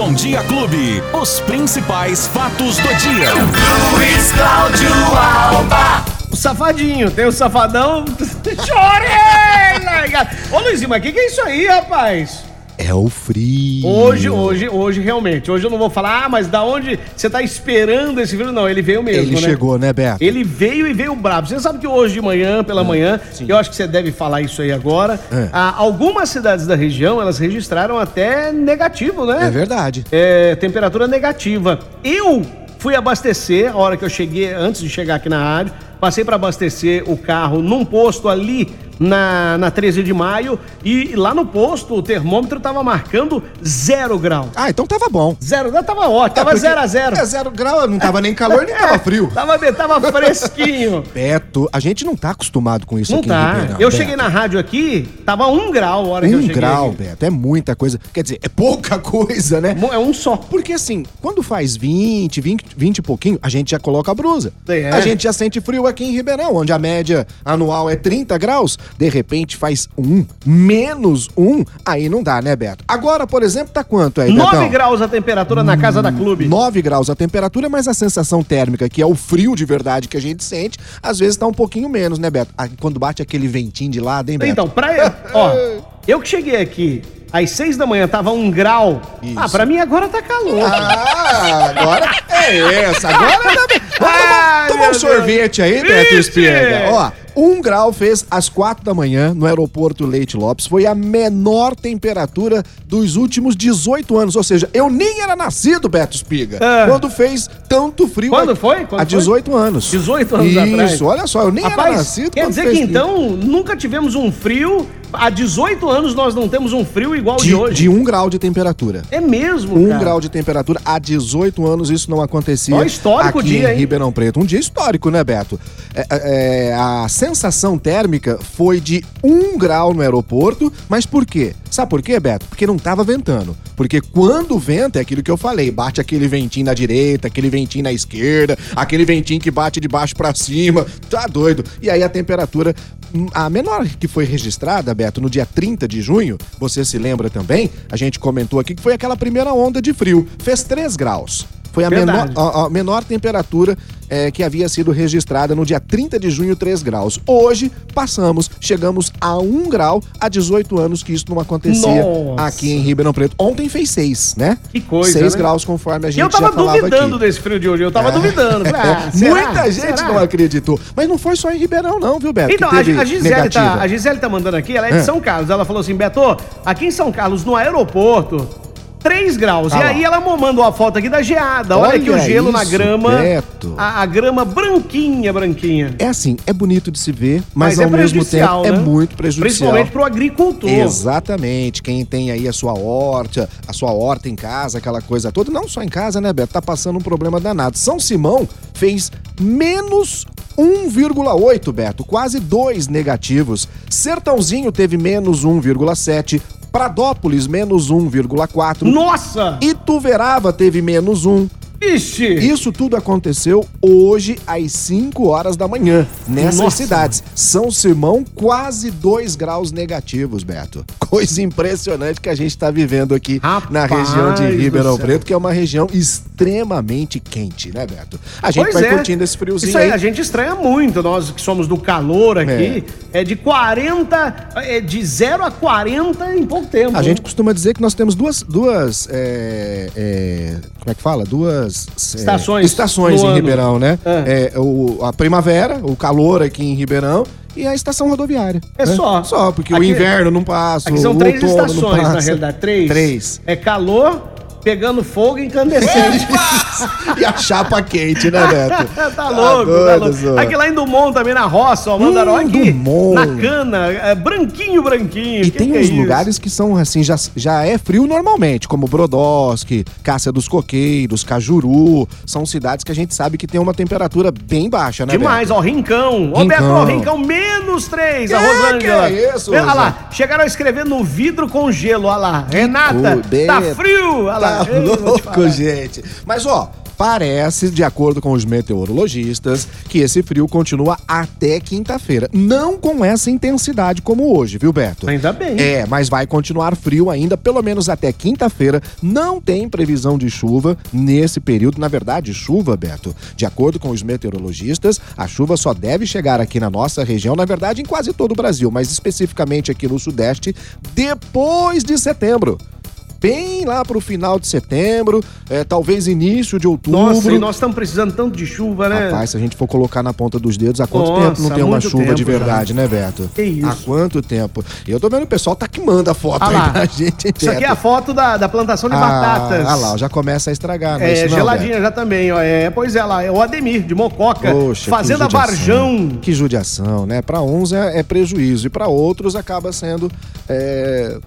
Bom Dia Clube. Os principais fatos do dia. Luiz Cláudio Alba. O safadinho, tem o safadão. Chorei! Ô Luizinho, mas o que, que é isso aí, rapaz? É o frio. Hoje, hoje, hoje, realmente. Hoje eu não vou falar, ah, mas da onde você tá esperando esse frio? Não, ele veio mesmo. Ele né? chegou, né, Beto? Ele veio e veio brabo. Você sabe que hoje de manhã, pela manhã, eu acho que você deve falar isso aí agora. É. ah, algumas cidades da região, elas registraram até negativo, né? É verdade. É, temperatura negativa. Eu fui abastecer a hora que eu cheguei, antes de chegar aqui na rádio, passei para abastecer o carro num posto ali na, na 13 de maio e lá no posto o termômetro tava marcando zero grau. Ah, então tava bom. Zero, tava ótimo, tava É, zero a zero. É, zero grau, não tava nem calor, nem tava frio. Tava, tava fresquinho. Beto, a gente não tá acostumado com isso Não aqui tá. Ribeirão. Eu Beto. cheguei na rádio aqui, tava um grau a hora que eu Um cheguei. grau, aqui. Beto, é muita coisa. Quer dizer, é pouca coisa, né? É um só. Porque assim, quando faz 20, 20, 20 e pouquinho, a gente já coloca a brusa. É. A gente já sente frio aqui em Ribeirão, onde a média anual é 30 graus. De repente faz um, menos um, aí não dá, né, Beto? Agora, por exemplo, tá quanto aí, 9 Betão? graus a temperatura na casa da clube. 9 graus a temperatura, mas a sensação térmica, que é o frio de verdade que a gente sente, às vezes tá um pouquinho menos, né, Beto? Ah, Quando bate aquele ventinho de lado, hein, Beto? Então, pra. Ó, eu que cheguei aqui às 6 da manhã, tava um grau. Isso. Ah, pra mim agora tá calor. Ah, agora é essa. Agora Ai, tomar, tomar meu um sorvete aí, Beto Vixe! Espiega. Ó, um grau fez às quatro da manhã no aeroporto Leite Lopes. Foi a menor temperatura dos últimos 18 anos. Ou seja, eu nem era nascido, Beto Espiga, Ah. quando fez tanto frio. Quando aqui. foi? Quando Há foi? 18 anos. 18 anos Isso, atrás. olha só, eu nem era Rapaz, nascido quer dizer que frio. então nunca tivemos um frio. Há 18 anos nós não temos um frio igual de, De, hoje. de um grau de temperatura. É mesmo, Um cara. grau de temperatura. Há 18 anos isso não acontecia. Ó, histórico aqui dia, em hein? Ribeirão Preto. Um dia histórico, né, Beto? É, é, é, a sensação térmica foi de 1 grau no aeroporto, mas por quê? Sabe por quê, Beto? Porque não tava ventando. Porque quando venta, é aquilo que eu falei, bate aquele ventinho na direita, aquele ventinho na esquerda, aquele ventinho que bate de baixo pra cima, tá doido. E aí a temperatura, a menor que foi registrada, Beto, no dia 30 de junho, você se lembra também, a gente comentou aqui que foi aquela primeira onda de frio, fez 3 graus. Foi a menor, a, a menor temperatura é, que havia sido registrada no dia 30 de junho, 3 graus. Hoje, passamos, chegamos a 1 grau há 18 anos que isso não acontecia Nossa. aqui em Ribeirão Preto. Ontem fez 6, né? Que coisa, 6 né? graus, conforme a gente eu tava já falava duvidando aqui. desse frio de hoje. Eu tava duvidando. Falei, ah, É, será? Muita gente Será? não acreditou. Mas não foi só em Ribeirão, não, viu, Beto? Então, a, Gisele tá, a Gisele tá mandando aqui, ela é de É. São Carlos. Ela falou assim: Beto, aqui em São Carlos, no aeroporto, 3 graus. Ah e aí ela mandou a foto aqui da geada. Olha, Olha aqui o gelo na isso, grama. Beto. A, a grama branquinha, branquinha. É assim, é bonito de se ver, mas, Mas é ao mesmo tempo prejudicial, é né? muito prejudicial. Principalmente pro agricultor. Exatamente. Quem tem aí a sua horta, a sua horta em casa, aquela coisa toda, não só em casa, né, Beto? Tá passando um problema danado. São Simão fez menos 1,8, Beto, quase 2 negativos. Sertãozinho teve menos 1,7. Pradópolis, menos 1,4. Nossa! Ituverava teve menos 1. Ixi! Isso tudo aconteceu hoje às 5 horas da manhã, nessas Nossa. cidades. São Simão, quase 2 graus negativos, Beto. Coisa impressionante que a gente está vivendo aqui na Rapaz região de Ribeirão. Preto, que é uma região extremamente quente, né, Beto? A gente Pois vai é. curtindo esse friozinho Isso aí, aí. a gente estranha muito, nós que somos do calor aqui. É, de 40, é de 0 a 40 em pouco tempo. A gente costuma dizer que nós temos duas, duas é, é, como é que fala? Duas é, Estações estações no em ano. Ribeirão, né? É. É, o, a primavera, o calor aqui em Ribeirão e a estação rodoviária. É né? só. Só, porque o Aqui- inverno não passa, Aqui são o três estações, na realidade. Três. Três. É calor, pegando fogo e incandescente. e a chapa quente, né, Beto? tá louco, tá doido, louco. Aqui lá em Dumont também, na roça, ó, mandaram Hum, aqui. Dumont. Na cana, é, branquinho, branquinho. E Que tem que é uns isso? lugares que são assim, já, já é frio normalmente, como Brodowski, Cássia dos Coqueiros, Cajuru. São cidades que a gente sabe que tem uma temperatura bem baixa, né, Demais, Beto? ó, Rincão. Ô. Beto, ó, Rincão, menos três, a Rosângela. que é isso, Olha lá, chegaram a escrever no vidro com gelo, olha lá. Renata, tá frio, olha lá. Tá Ei, louco, gente. Mas, ó, Parece, de acordo com os meteorologistas, que esse frio continua até quinta-feira. Não com essa intensidade como hoje, viu, Beto? Ainda bem. É, mas vai continuar frio ainda, pelo menos até quinta-feira. Não tem previsão de chuva nesse período. Na verdade, chuva, Beto, de acordo com os meteorologistas, a chuva só deve chegar aqui na nossa região, na verdade, em quase todo o Brasil, mas especificamente aqui no Sudeste, depois de setembro bem lá pro final de setembro, é, talvez início de outubro. Nossa, e nós estamos precisando tanto de chuva, né? Rapaz, se a gente for colocar na ponta dos dedos, há quanto Nossa, tempo não tem uma chuva de verdade, já. né, Beto? Que isso. Há quanto tempo? Eu tô vendo o pessoal tá que manda foto Ah aí lá. pra gente. Isso aqui é a foto da, da plantação de batatas. Ah lá, já começa a estragar, não é, É, não, geladinha Beto? já também, ó. É, pois é, lá, é o Ademir, de Mococa. Poxa, Fazenda. Varjão. Que judiação, né? Pra uns é, é prejuízo e pra outros acaba sendo. É...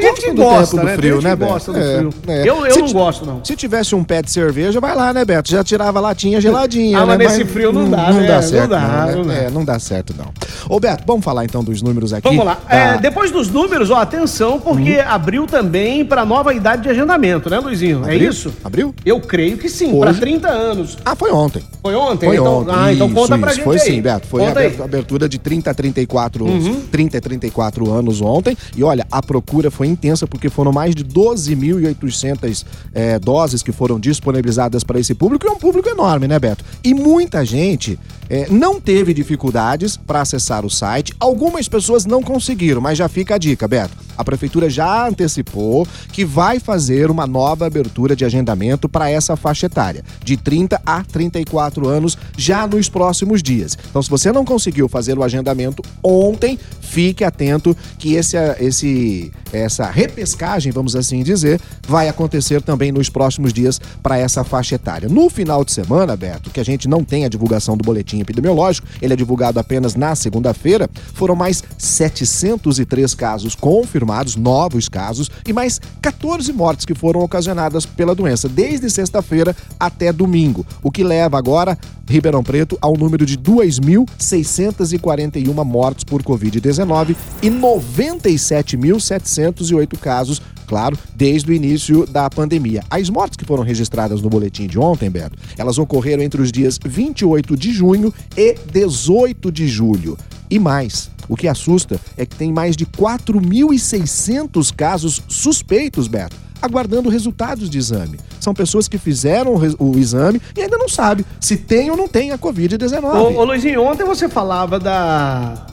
Tem gente do gosta, tempo né? do frio, né, Beto? gosta do É, frio. é. Eu, eu Se não gosto, não. Se tivesse um pé de cerveja, vai lá, né, Beto? Já tirava a latinha geladinha. Ah, mas né? nesse frio não dá, Não né? dá Não certo, dá, não, né? não dá. É, não dá certo, não. Ô, Beto, vamos falar então dos números aqui. Vamos lá. da- É, depois dos números, ó, atenção, porque abriu também para nova idade de agendamento, né, Luizinho? É isso? Abriu? Eu creio que sim, para 30 anos. Ah, foi ontem. Foi ontem? Foi então, ontem. Ah, então Isso, conta pra isso. gente Foi aí. sim, Beto. Foi Conta a aí. abertura de 30 a 34, Uhum. 30 a 34 anos ontem. E olha, a procura foi intensa porque foram mais de 12.800 eh, doses que foram disponibilizadas para esse público. E é um público enorme, né, Beto? E muita gente eh, não teve dificuldades para acessar o site. Algumas pessoas não conseguiram, mas já fica a dica, Beto. A prefeitura já antecipou que vai fazer uma nova abertura de agendamento para essa faixa etária, de 30 a 34 anos, já nos próximos dias. Então, se você não conseguiu fazer o agendamento ontem, fique atento que esse, esse, essa repescagem, vamos assim dizer, vai acontecer também nos próximos dias para essa faixa etária. No final de semana, Beto, que a gente não tem a divulgação do boletim epidemiológico, ele é divulgado apenas na segunda-feira, foram mais 703 casos confirmados, novos casos, e mais 14 mortes que foram ocasionadas pela doença, desde sexta-feira até domingo, o que leva agora Ribeirão Preto ao número de 2.641 mortes por Covid-19 e 97.708 casos, claro, desde o início da pandemia. As mortes que foram registradas no boletim de ontem, Beto, elas ocorreram entre os dias 28 de junho e 18 de julho. E mais, o que assusta é que tem mais de 4.600 casos suspeitos, Beto aguardando resultados de exame. São pessoas que fizeram o, exame e ainda não sabem se tem ou não tem a Covid-19. Ô, ô Luizinho, ontem você falava da.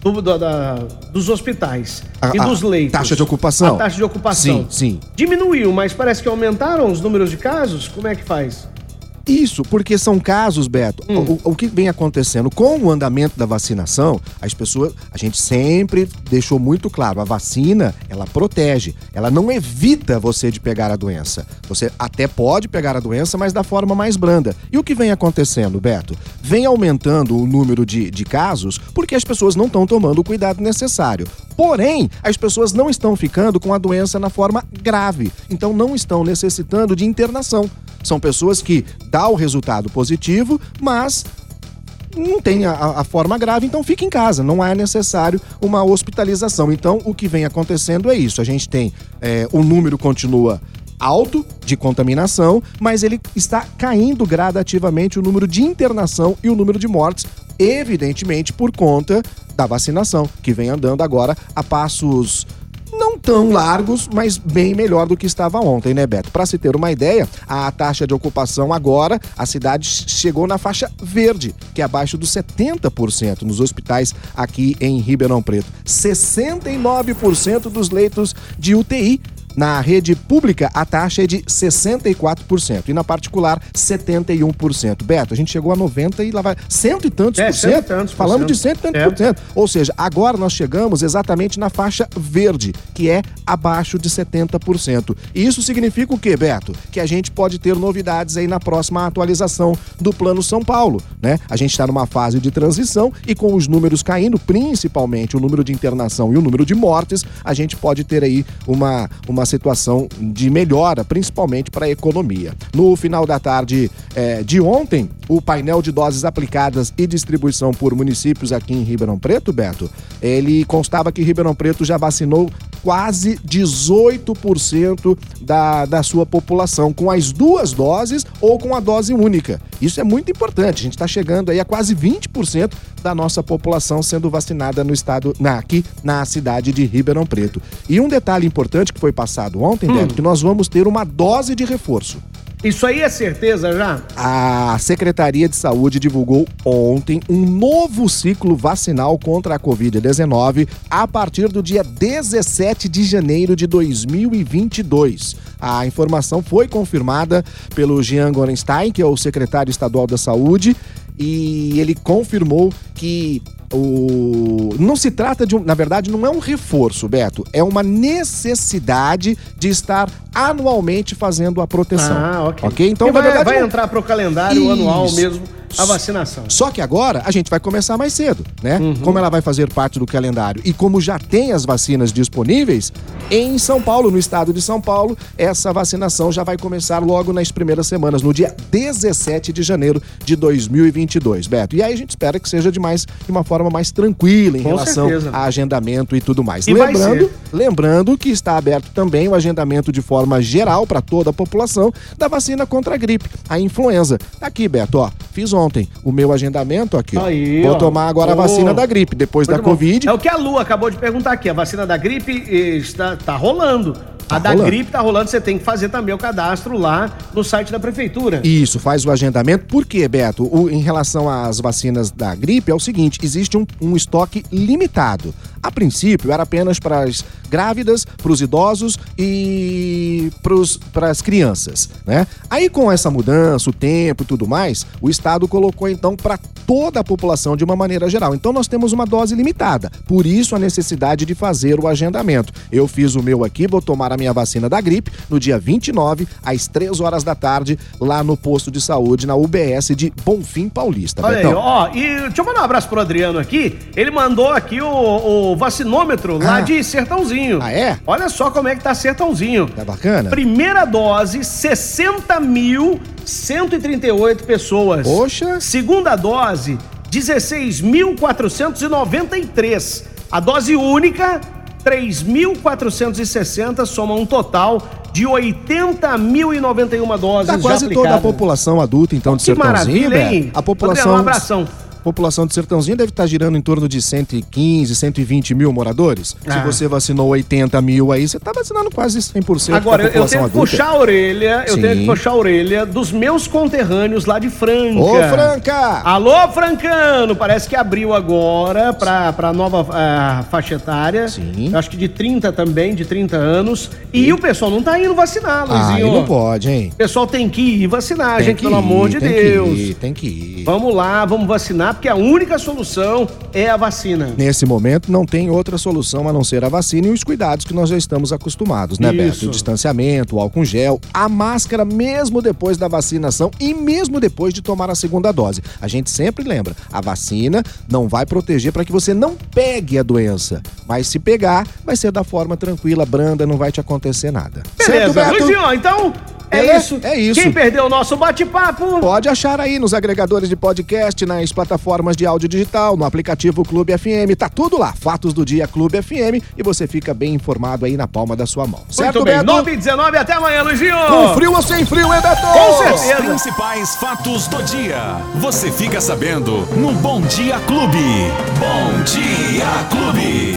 do- da- da- dos hospitais A- e dos leitos. taxa de ocupação. A taxa de ocupação. Sim, sim. Diminuiu, mas parece que aumentaram os números de casos? Como é que faz? Isso, porque são casos, Beto. O, o que vem acontecendo com o andamento da vacinação, as pessoas, a gente sempre deixou muito claro, a vacina, ela protege, ela não evita você de pegar a doença. Você até pode pegar a doença, mas da forma mais branda. E o que vem acontecendo, Beto? Vem aumentando o número de, de casos porque as pessoas não estão tomando o cuidado necessário. Porém, as pessoas não estão ficando com a doença na forma grave, então não estão necessitando de internação. São pessoas que dá o resultado positivo, mas não tem a, a forma grave, então fica em casa, não é necessário uma hospitalização. Então, o que vem acontecendo é isso: a gente tem é, o número continua alto de contaminação, mas ele está caindo gradativamente o número de internação e o número de mortes, evidentemente por conta da vacinação, que vem andando agora a passos tão largos, mas bem melhor do que estava ontem, né, Beto? Para se ter uma ideia, a taxa de ocupação agora, a cidade chegou na faixa verde, que é abaixo dos 70% nos hospitais aqui em Ribeirão Preto. 69% dos leitos de UTI na rede pública, a taxa é de 64% e na particular, 71%. Beto, a gente chegou a 90 e lá vai cento e tantos É, por cento tantos por Falamos de cento. cento e tantos É. por cento. Ou seja, agora nós chegamos exatamente na faixa verde, que é abaixo de 70%. E isso significa o quê, Beto? Que a gente pode ter novidades aí na próxima atualização do Plano São Paulo, né? A gente está numa fase de transição e com os números caindo, principalmente o número de internação e o número de mortes, a gente pode ter aí uma, uma situação de melhora, principalmente para a economia. No final da tarde eh, de ontem, o painel de doses aplicadas e distribuição por municípios aqui em Ribeirão Preto, Beto, ele constava que Ribeirão Preto já vacinou quase 18% da, da sua população, com as duas doses ou com a dose única. Isso é muito importante. A gente está chegando aí a quase 20% da nossa população sendo vacinada no estado, na, aqui na cidade de Ribeirão Preto. E um detalhe importante que foi passado ontem, hum. Que nós vamos ter uma dose de reforço. Isso aí é certeza já? A Secretaria de Saúde divulgou ontem um novo ciclo vacinal contra a Covid-19 a partir do dia 17 de janeiro de 2022. A informação foi confirmada pelo Jean Gorenstein, que é o secretário estadual da Saúde, e ele confirmou que o não se trata de um, na verdade não é um reforço, Beto, é uma necessidade de estar anualmente fazendo a proteção. Ah, ok. Então vai, verdade, vai entrar para o calendário Isso. anual mesmo a vacinação. Só que agora a gente vai começar mais cedo, né? Uhum. Como ela vai fazer parte do calendário e como já tem as vacinas disponíveis, em São Paulo, no estado de São Paulo, essa vacinação já vai começar logo nas primeiras semanas, no dia 17 de janeiro de 2022, Beto. E aí a gente espera que seja de mais de uma forma mais tranquila em Com relação certeza. a agendamento e tudo mais. E lembrando, lembrando que está aberto também o agendamento de forma geral para toda a população da vacina contra a gripe, a influenza. Aqui, Beto, ó, fiz ontem o meu agendamento aqui. Aí, Vou ó. tomar agora a vacina da gripe, depois Muito da bom. Covid. É o que a Lu acabou de perguntar aqui. A vacina da gripe está tá rolando. Tá a da rolando. gripe tá rolando, você tem que fazer também o cadastro lá no site da prefeitura. Isso, faz o agendamento. Por quê, Beto? O, em relação às vacinas da gripe, é o seguinte: existe um, um estoque limitado. A princípio, era apenas para as grávidas, para os idosos e para as crianças, né? Aí, com essa mudança, o tempo e tudo mais, o Estado colocou então para toda a população de uma maneira geral. Então, nós temos uma dose limitada. Por isso, a necessidade de fazer o agendamento. Eu fiz o meu aqui, vou tomar a minha vacina da gripe no dia 29, às 3 horas da tarde, lá no posto de saúde, na UBS de Bonfim Paulista. Olha aí, ó, e deixa eu mandar um abraço pro Adriano aqui. Ele mandou aqui o, o vacinômetro ah. lá de Sertãozinho. Ah, é? Olha só como é que tá Sertãozinho. Tá bacana? Primeira dose, 60 mil 138 pessoas. Poxa. Segunda dose, 16.493. A dose única, 3.460, soma um total de 80.091 doses. Tá quase toda a população adulta, então, de que Sertãozinho, maravilha, hein? A população. um abração população de Sertãozinho deve estar girando em torno de 115, 120 mil moradores. Ah. Se você vacinou 80 mil aí, você está vacinando quase 100% Agora, da população eu tenho que puxar a orelha, eu Sim. tenho que puxar a orelha dos meus conterrâneos lá de Franca. Ô, Franca! Alô, Francano! Parece que abriu agora para a nova uh, faixa etária. Sim. Acho que de 30 também, de 30 anos. E, e o pessoal não tá indo vacinar, Luizinho. Ah, não pode, hein? O pessoal tem que ir vacinar, tem gente, pelo ir, amor de tem Deus. Que ir, tem que ir. Vamos lá, vamos vacinar porque a única solução é a vacina. Nesse momento não tem outra solução a não ser a vacina e os cuidados que nós já estamos acostumados, né, Isso. Beto? O distanciamento, o álcool gel, a máscara mesmo depois da vacinação e mesmo depois de tomar a segunda dose. A gente sempre lembra, a vacina não vai proteger para que você não pegue a doença, mas se pegar, vai ser da forma tranquila, branda, não vai te acontecer nada. Beleza, certo, Beto? Luizinho, então é, é, isso. É isso. Quem perdeu o nosso bate-papo? Pode achar aí nos agregadores de podcast, nas plataformas de áudio digital, no aplicativo Clube FM. Tá tudo lá. Fatos do Dia Clube FM e você fica bem informado aí na palma da sua mão. Certo, Muito bem. Beto? 9 e 19, até amanhã, Luizinho. Com frio ou sem frio, hein, Beto? Com certeza. Os principais fatos do dia. Você fica sabendo no Bom Dia Clube. Bom Dia Clube.